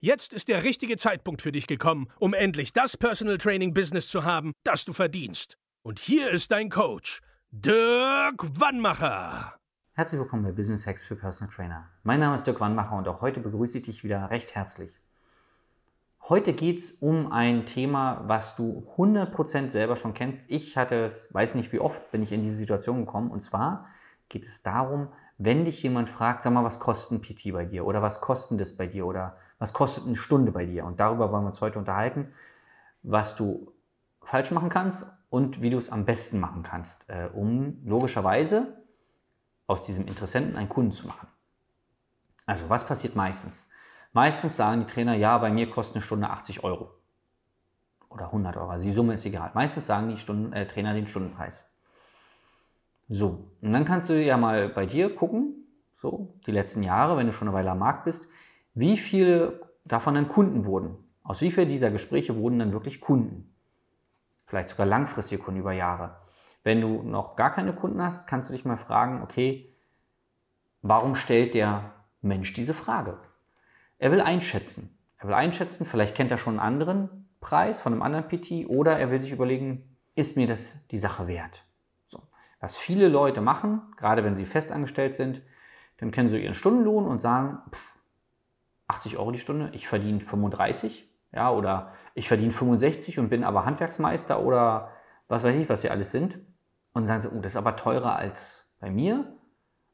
Jetzt ist der richtige Zeitpunkt für dich gekommen, um endlich das Personal Training Business zu haben, das du verdienst. Und hier ist dein Coach, Dirk Wannmacher. Herzlich willkommen bei Business Hacks für Personal Trainer. Mein Name ist Dirk Wannmacher und auch heute begrüße ich dich wieder recht herzlich. Heute geht es um ein Thema, was du 100% selber schon kennst. Ich hatte es, weiß nicht wie oft, bin ich in diese Situation gekommen. Und zwar geht es darum, wenn dich jemand fragt, sag mal, was kostet ein PT bei dir oder was kostet das bei dir oder was kostet eine Stunde bei dir? Und darüber wollen wir uns heute unterhalten, was du falsch machen kannst und wie du es am besten machen kannst, äh, um logischerweise aus diesem Interessenten einen Kunden zu machen. Also, was passiert meistens? Meistens sagen die Trainer, ja, bei mir kostet eine Stunde 80 Euro oder 100 Euro. Also die Summe ist egal. Meistens sagen die Stunden, äh, Trainer den Stundenpreis. So, und dann kannst du ja mal bei dir gucken, so die letzten Jahre, wenn du schon eine Weile am Markt bist, wie viele davon dann Kunden wurden. Aus wie vielen dieser Gespräche wurden dann wirklich Kunden? Vielleicht sogar langfristige Kunden über Jahre. Wenn du noch gar keine Kunden hast, kannst du dich mal fragen, okay, warum stellt der Mensch diese Frage? Er will einschätzen. Er will einschätzen, vielleicht kennt er schon einen anderen Preis von einem anderen PT oder er will sich überlegen, ist mir das die Sache wert? Was viele Leute machen, gerade wenn sie festangestellt sind, dann kennen sie ihren Stundenlohn und sagen, pff, 80 Euro die Stunde, ich verdiene 35, ja, oder ich verdiene 65 und bin aber Handwerksmeister oder was weiß ich, was sie alles sind. Und sagen sie, oh, das ist aber teurer als bei mir,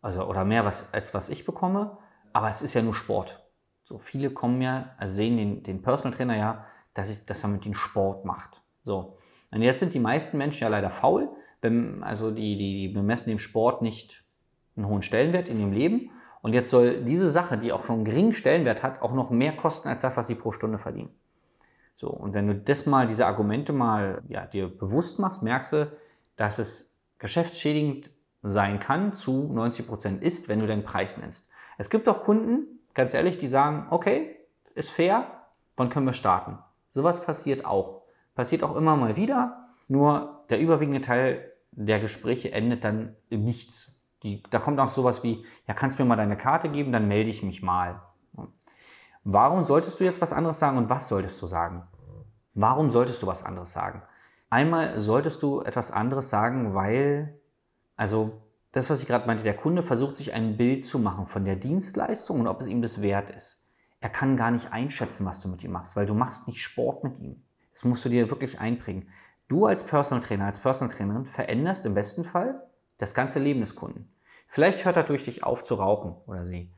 also oder mehr was, als was ich bekomme, aber es ist ja nur Sport. So viele kommen ja, also sehen den, den Personal Trainer ja, dass, ich, dass er mit dem Sport macht. So. Und jetzt sind die meisten Menschen ja leider faul, also die, die, die bemessen dem Sport nicht einen hohen Stellenwert in ihrem Leben und jetzt soll diese Sache, die auch schon einen geringen Stellenwert hat, auch noch mehr kosten als das, was sie pro Stunde verdienen. So, und wenn du das mal, diese Argumente mal ja, dir bewusst machst, merkst du, dass es geschäftsschädigend sein kann, zu 90 Prozent ist, wenn du den Preis nennst. Es gibt auch Kunden, ganz ehrlich, die sagen, okay, ist fair, wann können wir starten? Sowas passiert auch. Passiert auch immer mal wieder, nur der überwiegende Teil der Gespräche endet dann im Nichts. Die, da kommt auch sowas wie, ja, kannst du mir mal deine Karte geben, dann melde ich mich mal. Warum solltest du jetzt was anderes sagen und was solltest du sagen? Warum solltest du was anderes sagen? Einmal solltest du etwas anderes sagen, weil, also das, was ich gerade meinte, der Kunde versucht sich ein Bild zu machen von der Dienstleistung und ob es ihm das wert ist. Er kann gar nicht einschätzen, was du mit ihm machst, weil du machst nicht Sport mit ihm. Das musst du dir wirklich einprägen. Du als Personal Trainer, als Personal Trainerin veränderst im besten Fall das ganze Leben des Kunden. Vielleicht hört er durch dich auf zu rauchen oder sie,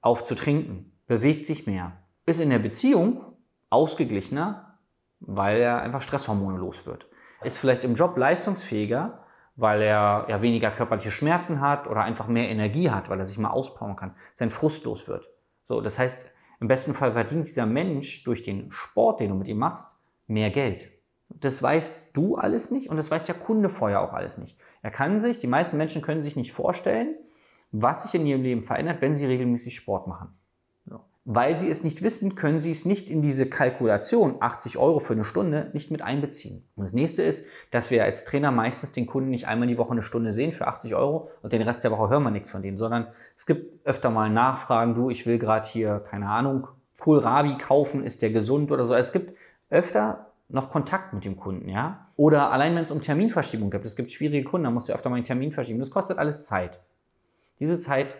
auf zu trinken, bewegt sich mehr, ist in der Beziehung ausgeglichener, weil er einfach Stresshormone los wird. Ist vielleicht im Job leistungsfähiger, weil er ja weniger körperliche Schmerzen hat oder einfach mehr Energie hat, weil er sich mal auspowern kann, sein Frust los wird. So, das heißt, im besten Fall verdient dieser Mensch durch den Sport, den du mit ihm machst, mehr Geld. Das weißt du alles nicht und das weiß der Kunde vorher auch alles nicht. Er kann sich, die meisten Menschen können sich nicht vorstellen, was sich in ihrem Leben verändert, wenn sie regelmäßig Sport machen. Weil sie es nicht wissen, können sie es nicht in diese Kalkulation, 80 Euro für eine Stunde, nicht mit einbeziehen. Und das nächste ist, dass wir als Trainer meistens den Kunden nicht einmal die Woche eine Stunde sehen für 80 Euro und den Rest der Woche hören wir nichts von denen, sondern es gibt öfter mal Nachfragen, du, ich will gerade hier, keine Ahnung, Kohlrabi kaufen, ist der gesund oder so. Es gibt öfter noch Kontakt mit dem Kunden, ja? Oder allein wenn es um Terminverschiebung gibt, es gibt schwierige Kunden, da musst du öfter mal einen Termin verschieben. Das kostet alles Zeit. Diese Zeit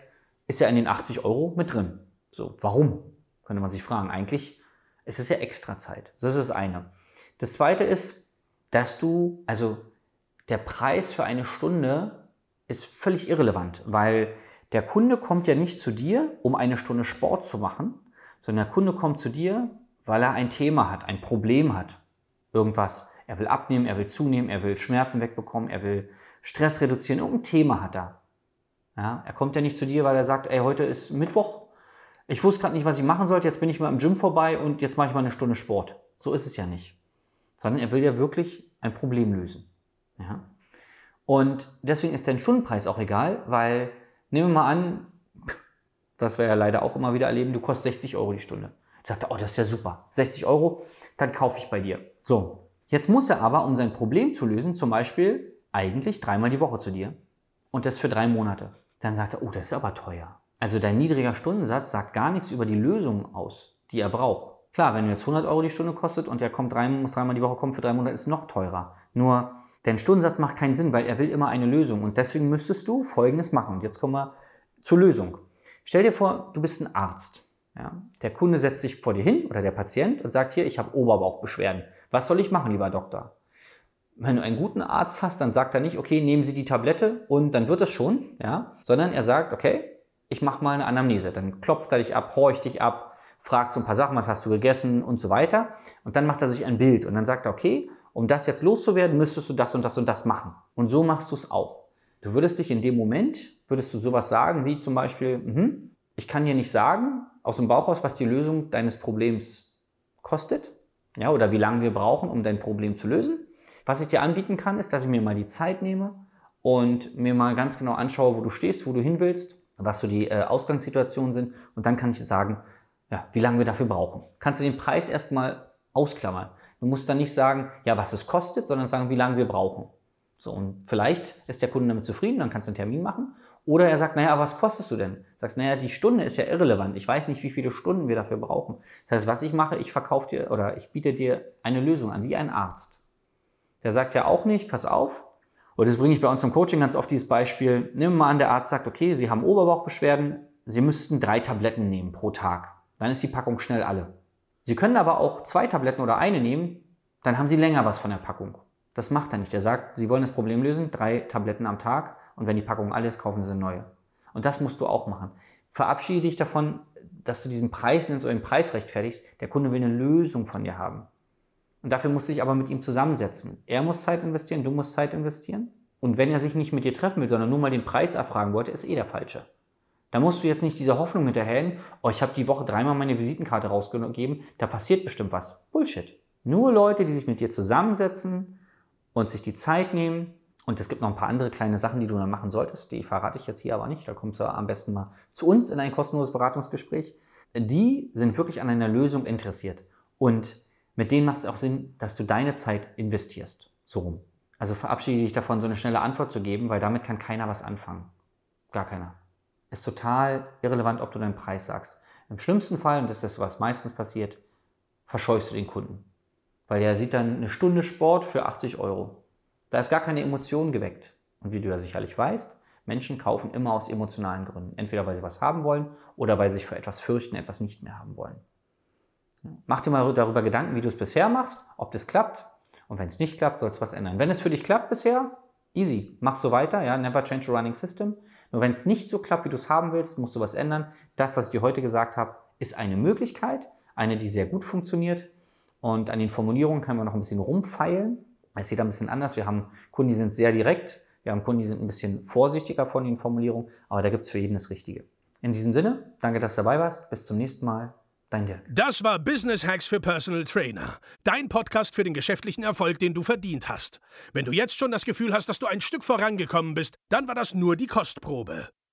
ist ja in den 80 Euro mit drin. So, warum? Könnte man sich fragen. Eigentlich ist es ja extra Zeit. Das ist das eine. Das zweite ist, dass du, also der Preis für eine Stunde ist völlig irrelevant, weil der Kunde kommt ja nicht zu dir, um eine Stunde Sport zu machen, sondern der Kunde kommt zu dir, weil er ein Thema hat, ein Problem hat irgendwas. Er will abnehmen, er will zunehmen, er will Schmerzen wegbekommen, er will Stress reduzieren, irgendein Thema hat er. Ja, er kommt ja nicht zu dir, weil er sagt, ey, heute ist Mittwoch, ich wusste gerade nicht, was ich machen sollte, jetzt bin ich mal im Gym vorbei und jetzt mache ich mal eine Stunde Sport. So ist es ja nicht. Sondern er will ja wirklich ein Problem lösen. Ja? Und deswegen ist dein Stundenpreis auch egal, weil nehmen wir mal an, das wir ja leider auch immer wieder erleben, du kostest 60 Euro die Stunde. Sagt er, oh, das ist ja super. 60 Euro, dann kaufe ich bei dir. So, jetzt muss er aber, um sein Problem zu lösen, zum Beispiel eigentlich dreimal die Woche zu dir und das für drei Monate. Dann sagt er, oh, das ist aber teuer. Also dein niedriger Stundensatz sagt gar nichts über die Lösung aus, die er braucht. Klar, wenn du jetzt 100 Euro die Stunde kostet und er kommt drei, muss dreimal die Woche kommen für drei Monate, ist noch teurer. Nur dein Stundensatz macht keinen Sinn, weil er will immer eine Lösung. Und deswegen müsstest du Folgendes machen. Und jetzt kommen wir zur Lösung. Stell dir vor, du bist ein Arzt. Ja? Der Kunde setzt sich vor dir hin oder der Patient und sagt hier, ich habe Oberbauchbeschwerden. Was soll ich machen, lieber Doktor? Wenn du einen guten Arzt hast, dann sagt er nicht, okay, nehmen Sie die Tablette und dann wird es schon, ja, sondern er sagt, okay, ich mache mal eine Anamnese. Dann klopft er dich ab, horcht dich ab, fragt so ein paar Sachen, was hast du gegessen und so weiter. Und dann macht er sich ein Bild und dann sagt er, okay, um das jetzt loszuwerden, müsstest du das und das und das machen. Und so machst du es auch. Du würdest dich in dem Moment, würdest du sowas sagen wie zum Beispiel, mh, ich kann dir nicht sagen, aus dem Bauch aus, was die Lösung deines Problems kostet, ja, oder wie lange wir brauchen, um dein Problem zu lösen. Was ich dir anbieten kann, ist, dass ich mir mal die Zeit nehme und mir mal ganz genau anschaue, wo du stehst, wo du hin willst was so die äh, Ausgangssituationen sind und dann kann ich sagen, ja, wie lange wir dafür brauchen. Kannst du den Preis erstmal ausklammern. Du musst dann nicht sagen, ja, was es kostet, sondern sagen, wie lange wir brauchen. So, und vielleicht ist der Kunde damit zufrieden, dann kannst du einen Termin machen. Oder er sagt, naja, was kostest du denn? Sagst, naja, die Stunde ist ja irrelevant. Ich weiß nicht, wie viele Stunden wir dafür brauchen. Das heißt, was ich mache, ich verkaufe dir oder ich biete dir eine Lösung an, wie ein Arzt. Der sagt ja auch nicht, pass auf, und das bringe ich bei uns im Coaching ganz oft dieses Beispiel. Wir mal an, der Arzt sagt, okay, Sie haben Oberbauchbeschwerden, Sie müssten drei Tabletten nehmen pro Tag. Dann ist die Packung schnell alle. Sie können aber auch zwei Tabletten oder eine nehmen, dann haben Sie länger was von der Packung. Das macht er nicht. Er sagt, Sie wollen das Problem lösen, drei Tabletten am Tag und wenn die Packung alle ist, kaufen eine neue. Und das musst du auch machen. Verabschiede dich davon, dass du diesen Preis nennst oder den Preis rechtfertigst. Der Kunde will eine Lösung von dir haben. Und dafür musst du dich aber mit ihm zusammensetzen. Er muss Zeit investieren, du musst Zeit investieren. Und wenn er sich nicht mit dir treffen will, sondern nur mal den Preis erfragen wollte, ist eh der falsche. Da musst du jetzt nicht diese Hoffnung hinterhellen, oh, ich habe die Woche dreimal meine Visitenkarte rausgegeben, da passiert bestimmt was. Bullshit. Nur Leute, die sich mit dir zusammensetzen und sich die Zeit nehmen, und es gibt noch ein paar andere kleine Sachen, die du dann machen solltest, die verrate ich jetzt hier aber nicht, da kommst du am besten mal zu uns in ein kostenloses Beratungsgespräch. Die sind wirklich an einer Lösung interessiert. Und mit denen macht es auch Sinn, dass du deine Zeit investierst. So rum. Also verabschiede dich davon, so eine schnelle Antwort zu geben, weil damit kann keiner was anfangen. Gar keiner. Ist total irrelevant, ob du deinen Preis sagst. Im schlimmsten Fall, und das ist das, was meistens passiert, verscheust du den Kunden. Weil er sieht dann eine Stunde Sport für 80 Euro. Da ist gar keine Emotion geweckt. Und wie du ja sicherlich weißt, Menschen kaufen immer aus emotionalen Gründen. Entweder weil sie was haben wollen oder weil sie sich für etwas fürchten, etwas nicht mehr haben wollen. Mach dir mal darüber Gedanken, wie du es bisher machst, ob das klappt. Und wenn es nicht klappt, soll es was ändern. Wenn es für dich klappt bisher, easy. Mach so weiter, ja, never change a running system. Nur wenn es nicht so klappt, wie du es haben willst, musst du was ändern. Das, was ich dir heute gesagt habe, ist eine Möglichkeit, eine, die sehr gut funktioniert. Und an den Formulierungen können wir noch ein bisschen rumfeilen. Es sieht ein bisschen anders. Wir haben Kunden, die sind sehr direkt. Wir haben Kunden, die sind ein bisschen vorsichtiger von den Formulierungen. Aber da gibt es für jeden das Richtige. In diesem Sinne, danke, dass du dabei warst. Bis zum nächsten Mal. Dein Dirk. Das war Business Hacks für Personal Trainer. Dein Podcast für den geschäftlichen Erfolg, den du verdient hast. Wenn du jetzt schon das Gefühl hast, dass du ein Stück vorangekommen bist, dann war das nur die Kostprobe.